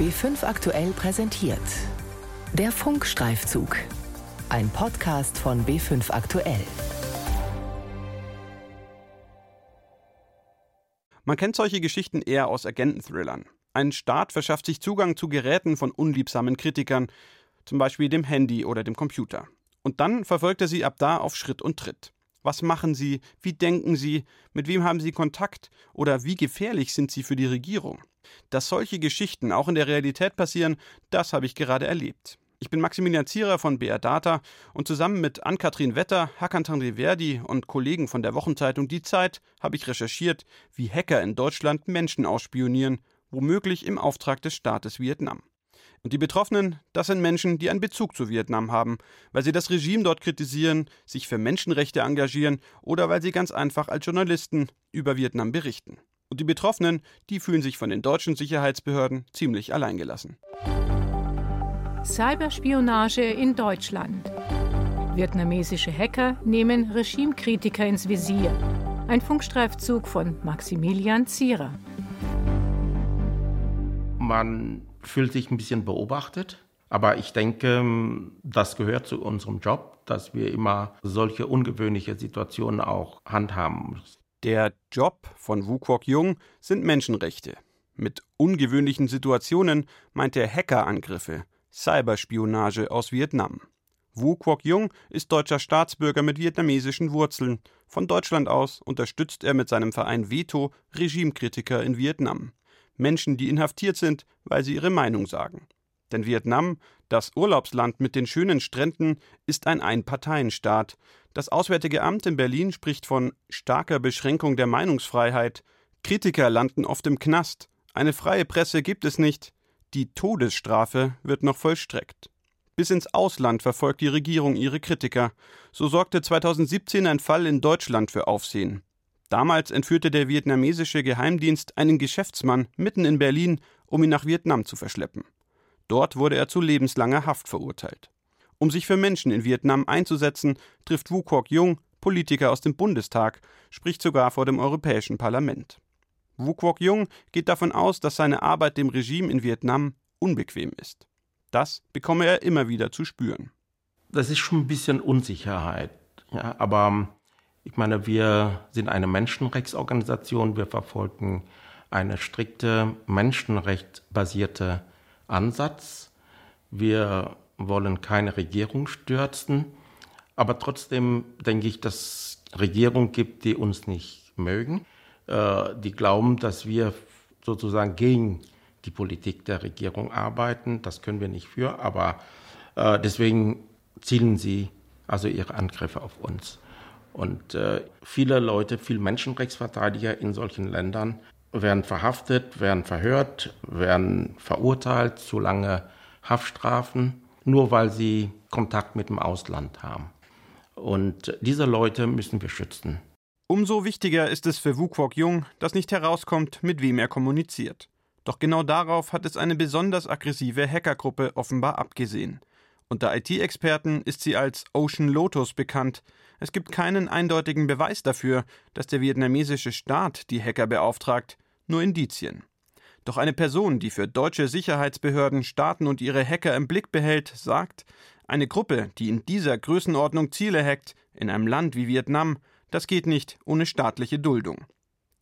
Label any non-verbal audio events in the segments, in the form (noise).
B5 aktuell präsentiert. Der Funkstreifzug. Ein Podcast von B5 aktuell. Man kennt solche Geschichten eher aus Agenten-Thrillern. Ein Staat verschafft sich Zugang zu Geräten von unliebsamen Kritikern, zum Beispiel dem Handy oder dem Computer. Und dann verfolgt er sie ab da auf Schritt und Tritt. Was machen sie? Wie denken sie? Mit wem haben sie Kontakt? Oder wie gefährlich sind sie für die Regierung? Dass solche Geschichten auch in der Realität passieren, das habe ich gerade erlebt. Ich bin Maximilian Zierer von BR Data und zusammen mit Ann-Kathrin Wetter, Hakan Tanriverdi und Kollegen von der Wochenzeitung Die Zeit habe ich recherchiert, wie Hacker in Deutschland Menschen ausspionieren, womöglich im Auftrag des Staates Vietnam. Und die Betroffenen, das sind Menschen, die einen Bezug zu Vietnam haben, weil sie das Regime dort kritisieren, sich für Menschenrechte engagieren oder weil sie ganz einfach als Journalisten über Vietnam berichten. Und die Betroffenen, die fühlen sich von den deutschen Sicherheitsbehörden ziemlich alleingelassen. Cyberspionage in Deutschland. Vietnamesische Hacker nehmen Regimekritiker ins Visier. Ein Funkstreifzug von Maximilian Zierer. Man fühlt sich ein bisschen beobachtet, aber ich denke, das gehört zu unserem Job, dass wir immer solche ungewöhnliche Situationen auch handhaben. Der Job von Wu Kwok Jung sind Menschenrechte. Mit ungewöhnlichen Situationen meint er Hackerangriffe, Cyberspionage aus Vietnam. Wu Kwok Jung ist deutscher Staatsbürger mit vietnamesischen Wurzeln. Von Deutschland aus unterstützt er mit seinem Verein Veto Regimekritiker in Vietnam. Menschen, die inhaftiert sind, weil sie ihre Meinung sagen. Denn Vietnam, das Urlaubsland mit den schönen Stränden, ist ein Einparteienstaat. Das Auswärtige Amt in Berlin spricht von starker Beschränkung der Meinungsfreiheit. Kritiker landen oft im Knast. Eine freie Presse gibt es nicht. Die Todesstrafe wird noch vollstreckt. Bis ins Ausland verfolgt die Regierung ihre Kritiker. So sorgte 2017 ein Fall in Deutschland für Aufsehen. Damals entführte der vietnamesische Geheimdienst einen Geschäftsmann mitten in Berlin, um ihn nach Vietnam zu verschleppen. Dort wurde er zu lebenslanger Haft verurteilt. Um sich für Menschen in Vietnam einzusetzen, trifft Wu Kwok Jung, Politiker aus dem Bundestag, spricht sogar vor dem Europäischen Parlament. Wu Kwok Jung geht davon aus, dass seine Arbeit dem Regime in Vietnam unbequem ist. Das bekomme er immer wieder zu spüren. Das ist schon ein bisschen Unsicherheit. Ja, aber ich meine, wir sind eine Menschenrechtsorganisation. Wir verfolgen eine strikte menschenrechtsbasierte Ansatz. Wir wollen keine Regierung stürzen. Aber trotzdem denke ich, dass es Regierungen gibt, die uns nicht mögen. Äh, die glauben, dass wir sozusagen gegen die Politik der Regierung arbeiten. Das können wir nicht für, aber äh, deswegen zielen sie also ihre Angriffe auf uns. Und äh, viele Leute, viele Menschenrechtsverteidiger in solchen Ländern werden verhaftet, werden verhört, werden verurteilt zu lange Haftstrafen, nur weil sie Kontakt mit dem Ausland haben. Und diese Leute müssen wir schützen. Umso wichtiger ist es für Wu Kwok Jung, dass nicht herauskommt, mit wem er kommuniziert. Doch genau darauf hat es eine besonders aggressive Hackergruppe offenbar abgesehen. Unter IT-Experten ist sie als Ocean Lotus bekannt. Es gibt keinen eindeutigen Beweis dafür, dass der vietnamesische Staat die Hacker beauftragt, nur Indizien. Doch eine Person, die für deutsche Sicherheitsbehörden Staaten und ihre Hacker im Blick behält, sagt, eine Gruppe, die in dieser Größenordnung Ziele hackt, in einem Land wie Vietnam, das geht nicht ohne staatliche Duldung.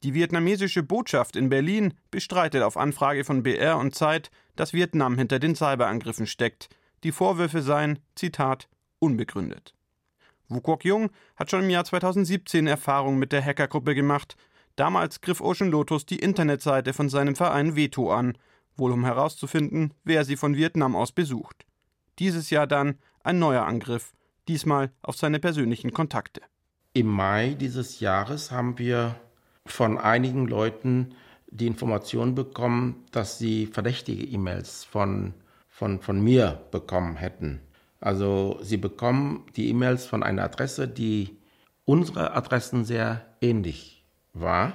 Die vietnamesische Botschaft in Berlin bestreitet auf Anfrage von BR und Zeit, dass Vietnam hinter den Cyberangriffen steckt. Die Vorwürfe seien, Zitat, unbegründet. Wu Kwok Jung hat schon im Jahr 2017 Erfahrung mit der Hackergruppe gemacht. Damals griff Ocean Lotus die Internetseite von seinem Verein Veto an, wohl um herauszufinden, wer sie von Vietnam aus besucht. Dieses Jahr dann ein neuer Angriff, diesmal auf seine persönlichen Kontakte. Im Mai dieses Jahres haben wir von einigen Leuten die Information bekommen, dass sie verdächtige E-Mails von, von, von mir bekommen hätten. Also sie bekommen die E-Mails von einer Adresse, die unsere Adressen sehr ähnlich war.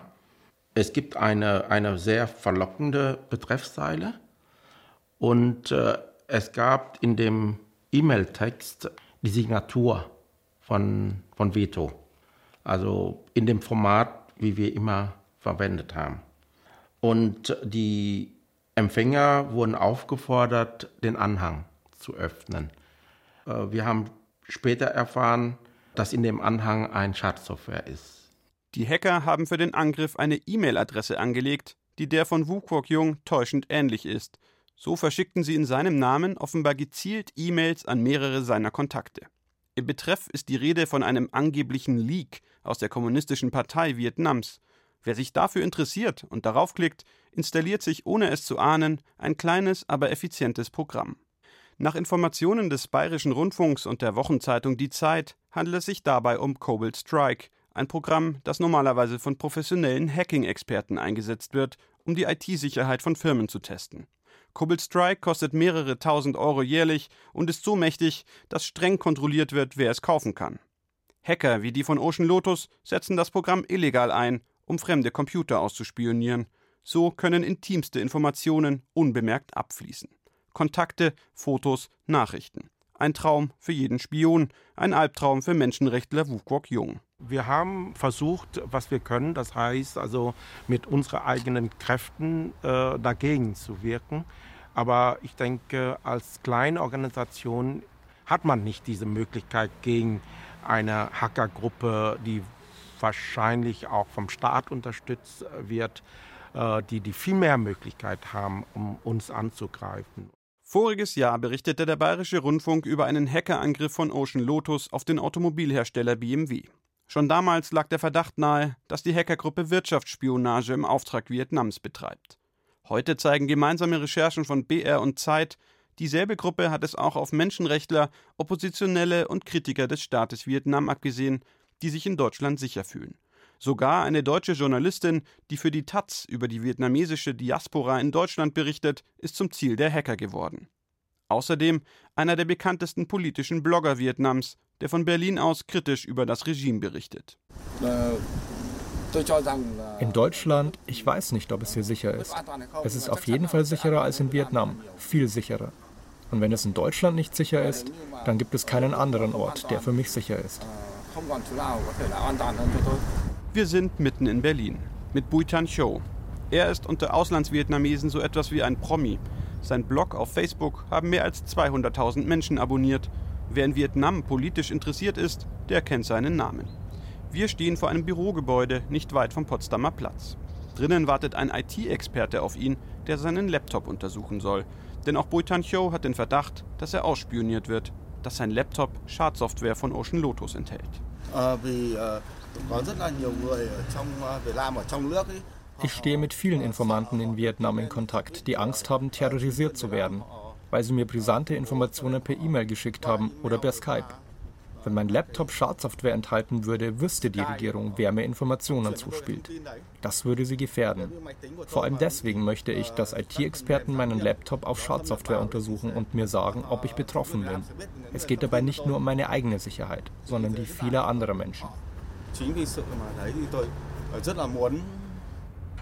Es gibt eine, eine sehr verlockende Betreffszeile und äh, es gab in dem E-Mail-Text die Signatur von, von Veto. Also in dem Format, wie wir immer verwendet haben. Und die Empfänger wurden aufgefordert, den Anhang zu öffnen. Äh, wir haben später erfahren, dass in dem Anhang ein Schadsoftware ist. Die Hacker haben für den Angriff eine E-Mail-Adresse angelegt, die der von Wu Kwok Jung täuschend ähnlich ist. So verschickten sie in seinem Namen offenbar gezielt E-Mails an mehrere seiner Kontakte. Im Betreff ist die Rede von einem angeblichen Leak aus der Kommunistischen Partei Vietnams. Wer sich dafür interessiert und darauf klickt, installiert sich ohne es zu ahnen ein kleines, aber effizientes Programm. Nach Informationen des Bayerischen Rundfunks und der Wochenzeitung Die Zeit handelt es sich dabei um Cobalt Strike, ein Programm, das normalerweise von professionellen Hacking-Experten eingesetzt wird, um die IT-Sicherheit von Firmen zu testen. Cobalt Strike kostet mehrere tausend Euro jährlich und ist so mächtig, dass streng kontrolliert wird, wer es kaufen kann. Hacker wie die von Ocean Lotus setzen das Programm illegal ein, um fremde Computer auszuspionieren. So können intimste Informationen unbemerkt abfließen. Kontakte, Fotos, Nachrichten. Ein Traum für jeden Spion, ein Albtraum für Menschenrechtler Wu Kwok Jung. Wir haben versucht, was wir können, das heißt also mit unseren eigenen Kräften äh, dagegen zu wirken. Aber ich denke, als kleine Organisation hat man nicht diese Möglichkeit gegen eine Hackergruppe, die wahrscheinlich auch vom Staat unterstützt wird, äh, die, die viel mehr Möglichkeit haben, um uns anzugreifen. Voriges Jahr berichtete der Bayerische Rundfunk über einen Hackerangriff von Ocean Lotus auf den Automobilhersteller BMW. Schon damals lag der Verdacht nahe, dass die Hackergruppe Wirtschaftsspionage im Auftrag Vietnams betreibt. Heute zeigen gemeinsame Recherchen von BR und Zeit, dieselbe Gruppe hat es auch auf Menschenrechtler, Oppositionelle und Kritiker des Staates Vietnam abgesehen, die sich in Deutschland sicher fühlen. Sogar eine deutsche Journalistin, die für die Taz über die vietnamesische Diaspora in Deutschland berichtet, ist zum Ziel der Hacker geworden. Außerdem einer der bekanntesten politischen Blogger Vietnams, der von Berlin aus kritisch über das Regime berichtet. In Deutschland, ich weiß nicht, ob es hier sicher ist. Es ist auf jeden Fall sicherer als in Vietnam, viel sicherer. Und wenn es in Deutschland nicht sicher ist, dann gibt es keinen anderen Ort, der für mich sicher ist. Wir sind mitten in Berlin mit Bui Tan Cho. Er ist unter Auslandsvietnamesen so etwas wie ein Promi. Sein Blog auf Facebook haben mehr als 200.000 Menschen abonniert. Wer in Vietnam politisch interessiert ist, der kennt seinen Namen. Wir stehen vor einem Bürogebäude nicht weit vom Potsdamer Platz. Drinnen wartet ein IT-Experte auf ihn, der seinen Laptop untersuchen soll. Denn auch Bui Tan Cho hat den Verdacht, dass er ausspioniert wird, dass sein Laptop Schadsoftware von Ocean Lotus enthält. Ich stehe mit vielen Informanten in Vietnam in Kontakt, die Angst haben, terrorisiert zu werden, weil sie mir brisante Informationen per E-Mail geschickt haben oder per Skype. Wenn mein Laptop Schadsoftware enthalten würde, wüsste die Regierung, wer mir Informationen zuspielt. Das würde sie gefährden. Vor allem deswegen möchte ich, dass IT-Experten meinen Laptop auf Schadsoftware untersuchen und mir sagen, ob ich betroffen bin. Es geht dabei nicht nur um meine eigene Sicherheit, sondern die vieler anderer Menschen.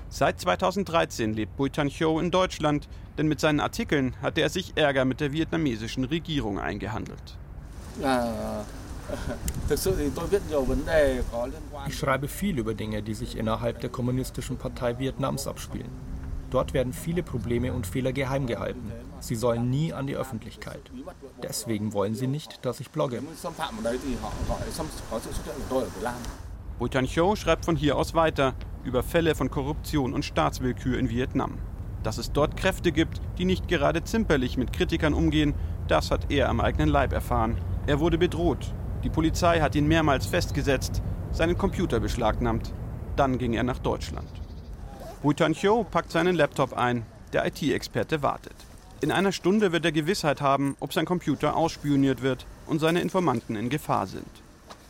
Seit 2013 lebt Bui Tan Cho in Deutschland, denn mit seinen Artikeln hatte er sich Ärger mit der vietnamesischen Regierung eingehandelt. (laughs) Ich schreibe viel über Dinge, die sich innerhalb der Kommunistischen Partei Vietnams abspielen. Dort werden viele Probleme und Fehler geheim gehalten. Sie sollen nie an die Öffentlichkeit. Deswegen wollen sie nicht, dass ich blogge. Bhutan Cho schreibt von hier aus weiter über Fälle von Korruption und Staatswillkür in Vietnam. Dass es dort Kräfte gibt, die nicht gerade zimperlich mit Kritikern umgehen, das hat er am eigenen Leib erfahren. Er wurde bedroht. Die Polizei hat ihn mehrmals festgesetzt, seinen Computer beschlagnahmt. Dann ging er nach Deutschland. Bhutan Cho packt seinen Laptop ein. Der IT-Experte wartet. In einer Stunde wird er Gewissheit haben, ob sein Computer ausspioniert wird und seine Informanten in Gefahr sind.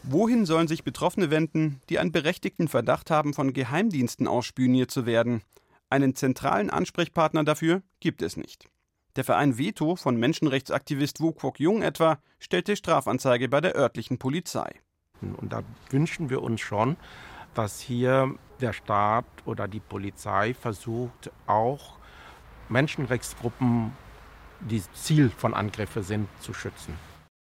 Wohin sollen sich Betroffene wenden, die einen berechtigten Verdacht haben, von Geheimdiensten ausspioniert zu werden? Einen zentralen Ansprechpartner dafür gibt es nicht. Der Verein Veto von Menschenrechtsaktivist Wu Kwok Jung etwa stellte Strafanzeige bei der örtlichen Polizei. Und da wünschen wir uns schon, dass hier der Staat oder die Polizei versucht, auch Menschenrechtsgruppen, die Ziel von Angriffen sind, zu schützen.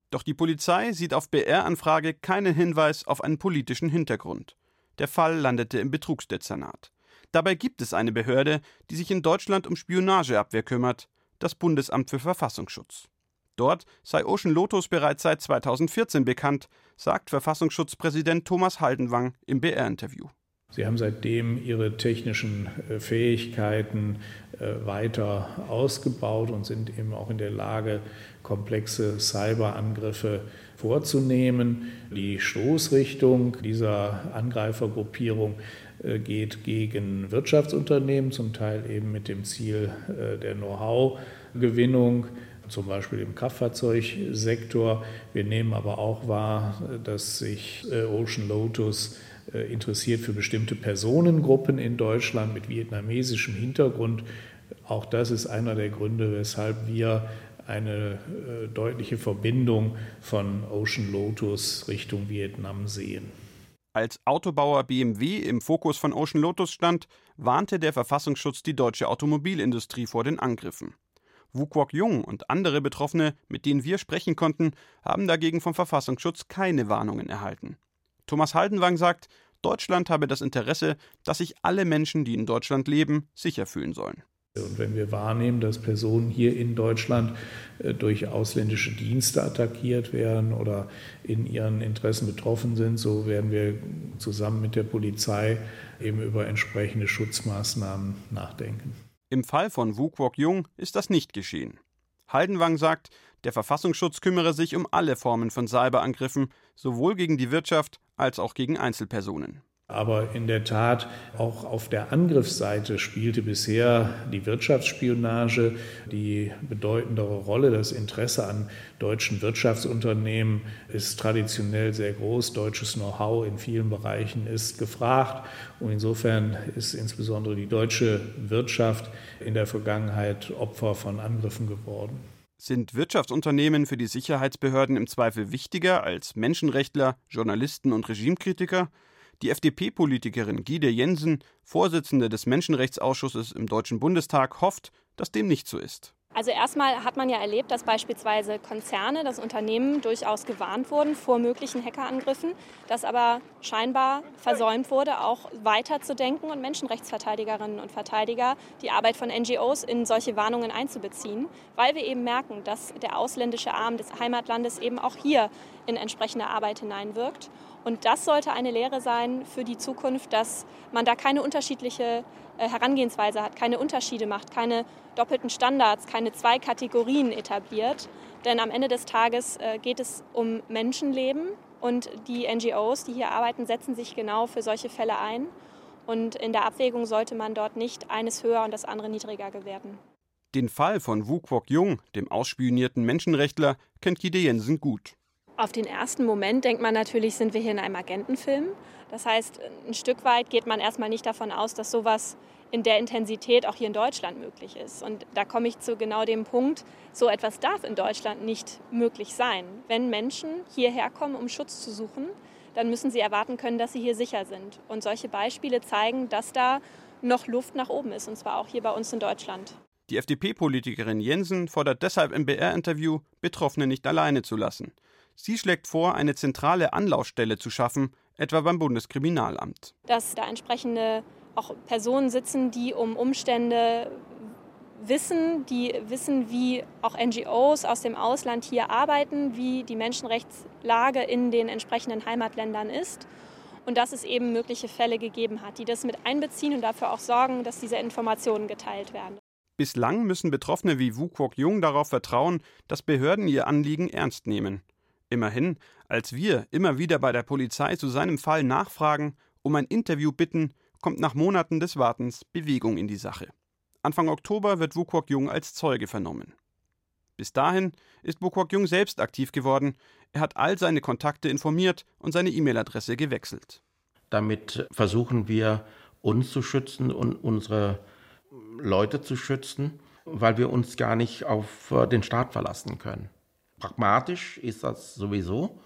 Doch die Polizei sieht auf BR-Anfrage keinen Hinweis auf einen politischen Hintergrund. Der Fall landete im Betrugsdezernat. Dabei gibt es eine Behörde, die sich in Deutschland um Spionageabwehr kümmert, das Bundesamt für Verfassungsschutz. Dort sei Ocean Lotus bereits seit 2014 bekannt, sagt Verfassungsschutzpräsident Thomas Haldenwang im BR-Interview. Sie haben seitdem ihre technischen äh, Fähigkeiten äh, weiter ausgebaut und sind eben auch in der Lage, komplexe Cyberangriffe vorzunehmen. Die Stoßrichtung dieser Angreifergruppierung äh, geht gegen Wirtschaftsunternehmen, zum Teil eben mit dem Ziel der Know-how-Gewinnung zum Beispiel im Kraftfahrzeugsektor. Wir nehmen aber auch wahr, dass sich Ocean Lotus äh, interessiert für bestimmte Personengruppen in Deutschland mit vietnamesischem Hintergrund. Auch das ist einer der Gründe, weshalb wir eine äh, deutliche Verbindung von Ocean Lotus Richtung Vietnam sehen. Als Autobauer BMW im Fokus von Ocean Lotus stand, warnte der Verfassungsschutz die deutsche Automobilindustrie vor den Angriffen. Wu Kwok Jung und andere Betroffene, mit denen wir sprechen konnten, haben dagegen vom Verfassungsschutz keine Warnungen erhalten. Thomas Haldenwang sagt, Deutschland habe das Interesse, dass sich alle Menschen, die in Deutschland leben, sicher fühlen sollen. Und wenn wir wahrnehmen, dass Personen hier in Deutschland äh, durch ausländische Dienste attackiert werden oder in ihren Interessen betroffen sind, so werden wir zusammen mit der Polizei eben über entsprechende Schutzmaßnahmen nachdenken. Im Fall von Wu Kwok Jung ist das nicht geschehen. Haldenwang sagt, der Verfassungsschutz kümmere sich um alle Formen von Cyberangriffen, sowohl gegen die Wirtschaft als auch gegen Einzelpersonen. Aber in der Tat, auch auf der Angriffsseite spielte bisher die Wirtschaftsspionage die bedeutendere Rolle. Das Interesse an deutschen Wirtschaftsunternehmen ist traditionell sehr groß. Deutsches Know-how in vielen Bereichen ist gefragt. Und insofern ist insbesondere die deutsche Wirtschaft in der Vergangenheit Opfer von Angriffen geworden. Sind Wirtschaftsunternehmen für die Sicherheitsbehörden im Zweifel wichtiger als Menschenrechtler, Journalisten und Regimekritiker? Die FDP-Politikerin Gide Jensen, Vorsitzende des Menschenrechtsausschusses im Deutschen Bundestag, hofft, dass dem nicht so ist. Also erstmal hat man ja erlebt, dass beispielsweise Konzerne, dass Unternehmen durchaus gewarnt wurden vor möglichen Hackerangriffen, dass aber scheinbar versäumt wurde, auch weiterzudenken und Menschenrechtsverteidigerinnen und Verteidiger die Arbeit von NGOs in solche Warnungen einzubeziehen, weil wir eben merken, dass der ausländische Arm des Heimatlandes eben auch hier in entsprechende Arbeit hineinwirkt. Und das sollte eine Lehre sein für die Zukunft, dass man da keine unterschiedliche äh, Herangehensweise hat, keine Unterschiede macht, keine doppelten Standards, keine zwei Kategorien etabliert. Denn am Ende des Tages äh, geht es um Menschenleben und die NGOs, die hier arbeiten, setzen sich genau für solche Fälle ein. Und in der Abwägung sollte man dort nicht eines höher und das andere niedriger gewerten. Den Fall von Wu Kwok Jung, dem ausspionierten Menschenrechtler, kennt Gide Jensen gut. Auf den ersten Moment denkt man natürlich, sind wir hier in einem Agentenfilm. Das heißt, ein Stück weit geht man erstmal nicht davon aus, dass sowas in der Intensität auch hier in Deutschland möglich ist. Und da komme ich zu genau dem Punkt, so etwas darf in Deutschland nicht möglich sein. Wenn Menschen hierher kommen, um Schutz zu suchen, dann müssen sie erwarten können, dass sie hier sicher sind. Und solche Beispiele zeigen, dass da noch Luft nach oben ist, und zwar auch hier bei uns in Deutschland. Die FDP-Politikerin Jensen fordert deshalb im BR-Interview, Betroffene nicht alleine zu lassen. Sie schlägt vor, eine zentrale Anlaufstelle zu schaffen, etwa beim Bundeskriminalamt. Dass da entsprechende auch Personen sitzen, die um Umstände wissen, die wissen, wie auch NGOs aus dem Ausland hier arbeiten, wie die Menschenrechtslage in den entsprechenden Heimatländern ist und dass es eben mögliche Fälle gegeben hat, die das mit einbeziehen und dafür auch sorgen, dass diese Informationen geteilt werden. Bislang müssen Betroffene wie Wu Kwok Jung darauf vertrauen, dass Behörden ihr Anliegen ernst nehmen. Immerhin, als wir immer wieder bei der Polizei zu seinem Fall nachfragen, um ein Interview bitten, kommt nach Monaten des Wartens Bewegung in die Sache. Anfang Oktober wird Wukwok Jung als Zeuge vernommen. Bis dahin ist Wukwok Jung selbst aktiv geworden. Er hat all seine Kontakte informiert und seine E-Mail-Adresse gewechselt. Damit versuchen wir, uns zu schützen und unsere Leute zu schützen, weil wir uns gar nicht auf äh, den Staat verlassen können. Pragmatisch ist das sowieso,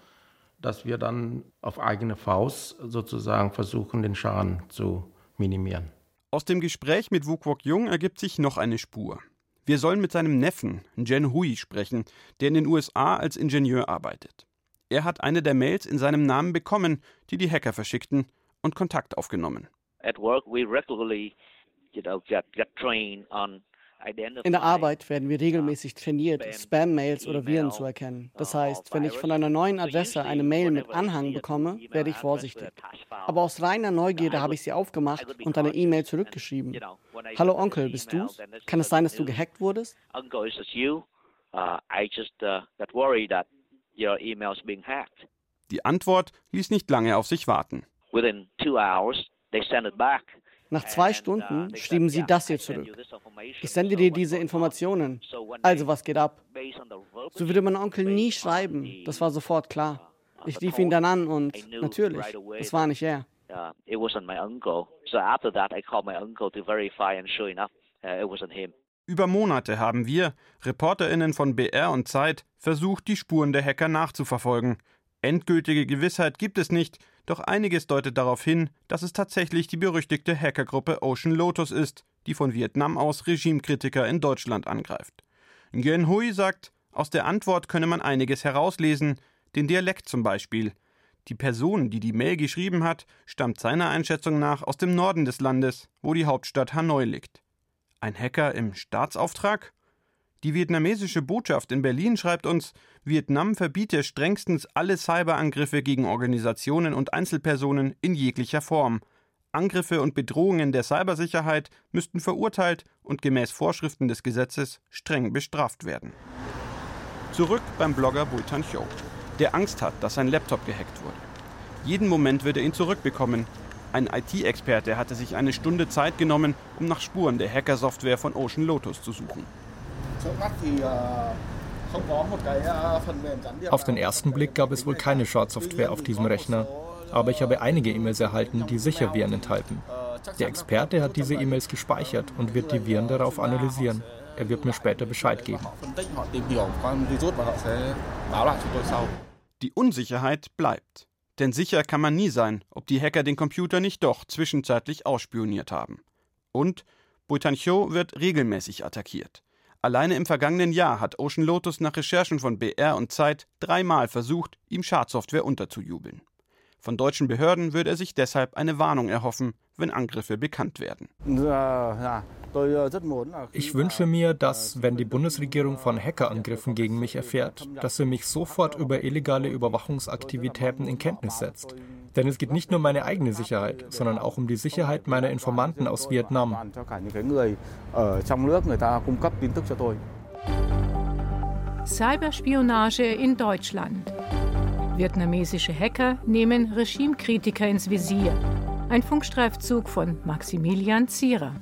dass wir dann auf eigene Faust sozusagen versuchen, den Schaden zu minimieren. Aus dem Gespräch mit Wu Kwok Jung ergibt sich noch eine Spur. Wir sollen mit seinem Neffen, Jen Hui, sprechen, der in den USA als Ingenieur arbeitet. Er hat eine der Mails in seinem Namen bekommen, die die Hacker verschickten, und Kontakt aufgenommen. at work we regularly, you know, get, get trained on in der Arbeit werden wir regelmäßig trainiert, Spam-Mails oder Viren zu erkennen. Das heißt, wenn ich von einer neuen Adresse eine Mail mit Anhang bekomme, werde ich vorsichtig. Aber aus reiner Neugierde habe ich sie aufgemacht und eine E-Mail zurückgeschrieben. Hallo Onkel, bist du? Kann es sein, dass du gehackt wurdest? Die Antwort ließ nicht lange auf sich warten. Within two hours, they sent it back. Nach zwei Stunden schrieben sie das hier zurück. Ich sende dir diese Informationen. Also was geht ab? So würde mein Onkel nie schreiben. Das war sofort klar. Ich rief ihn dann an und natürlich, es war nicht er. Über Monate haben wir, ReporterInnen von BR und Zeit, versucht, die Spuren der Hacker nachzuverfolgen. Endgültige Gewissheit gibt es nicht, doch einiges deutet darauf hin, dass es tatsächlich die berüchtigte Hackergruppe Ocean Lotus ist, die von Vietnam aus Regimekritiker in Deutschland angreift. Nguyen Hui sagt, aus der Antwort könne man einiges herauslesen, den Dialekt zum Beispiel. Die Person, die die Mail geschrieben hat, stammt seiner Einschätzung nach aus dem Norden des Landes, wo die Hauptstadt Hanoi liegt. Ein Hacker im Staatsauftrag? Die vietnamesische Botschaft in Berlin schreibt uns, Vietnam verbiete strengstens alle Cyberangriffe gegen Organisationen und Einzelpersonen in jeglicher Form. Angriffe und Bedrohungen der Cybersicherheit müssten verurteilt und gemäß Vorschriften des Gesetzes streng bestraft werden. Zurück beim Blogger Bui Tan Cho, der Angst hat, dass sein Laptop gehackt wurde. Jeden Moment wird er ihn zurückbekommen. Ein IT-Experte hatte sich eine Stunde Zeit genommen, um nach Spuren der Hackersoftware von Ocean Lotus zu suchen. Auf den ersten Blick gab es wohl keine Schadsoftware auf diesem Rechner, aber ich habe einige E-Mails erhalten, die sicher Viren enthalten. Der Experte hat diese E-Mails gespeichert und wird die Viren darauf analysieren. Er wird mir später Bescheid geben. Die Unsicherheit bleibt. Denn sicher kann man nie sein, ob die Hacker den Computer nicht doch zwischenzeitlich ausspioniert haben. Und Butancho wird regelmäßig attackiert. Alleine im vergangenen Jahr hat Ocean Lotus nach Recherchen von BR und Zeit dreimal versucht, ihm Schadsoftware unterzujubeln. Von deutschen Behörden würde er sich deshalb eine Warnung erhoffen, wenn Angriffe bekannt werden. Ich wünsche mir, dass, wenn die Bundesregierung von Hackerangriffen gegen mich erfährt, dass sie mich sofort über illegale Überwachungsaktivitäten in Kenntnis setzt. Denn es geht nicht nur um meine eigene Sicherheit, sondern auch um die Sicherheit meiner Informanten aus Vietnam. Cyberspionage in Deutschland. Vietnamesische Hacker nehmen Regimekritiker ins Visier. Ein Funkstreifzug von Maximilian Zierer.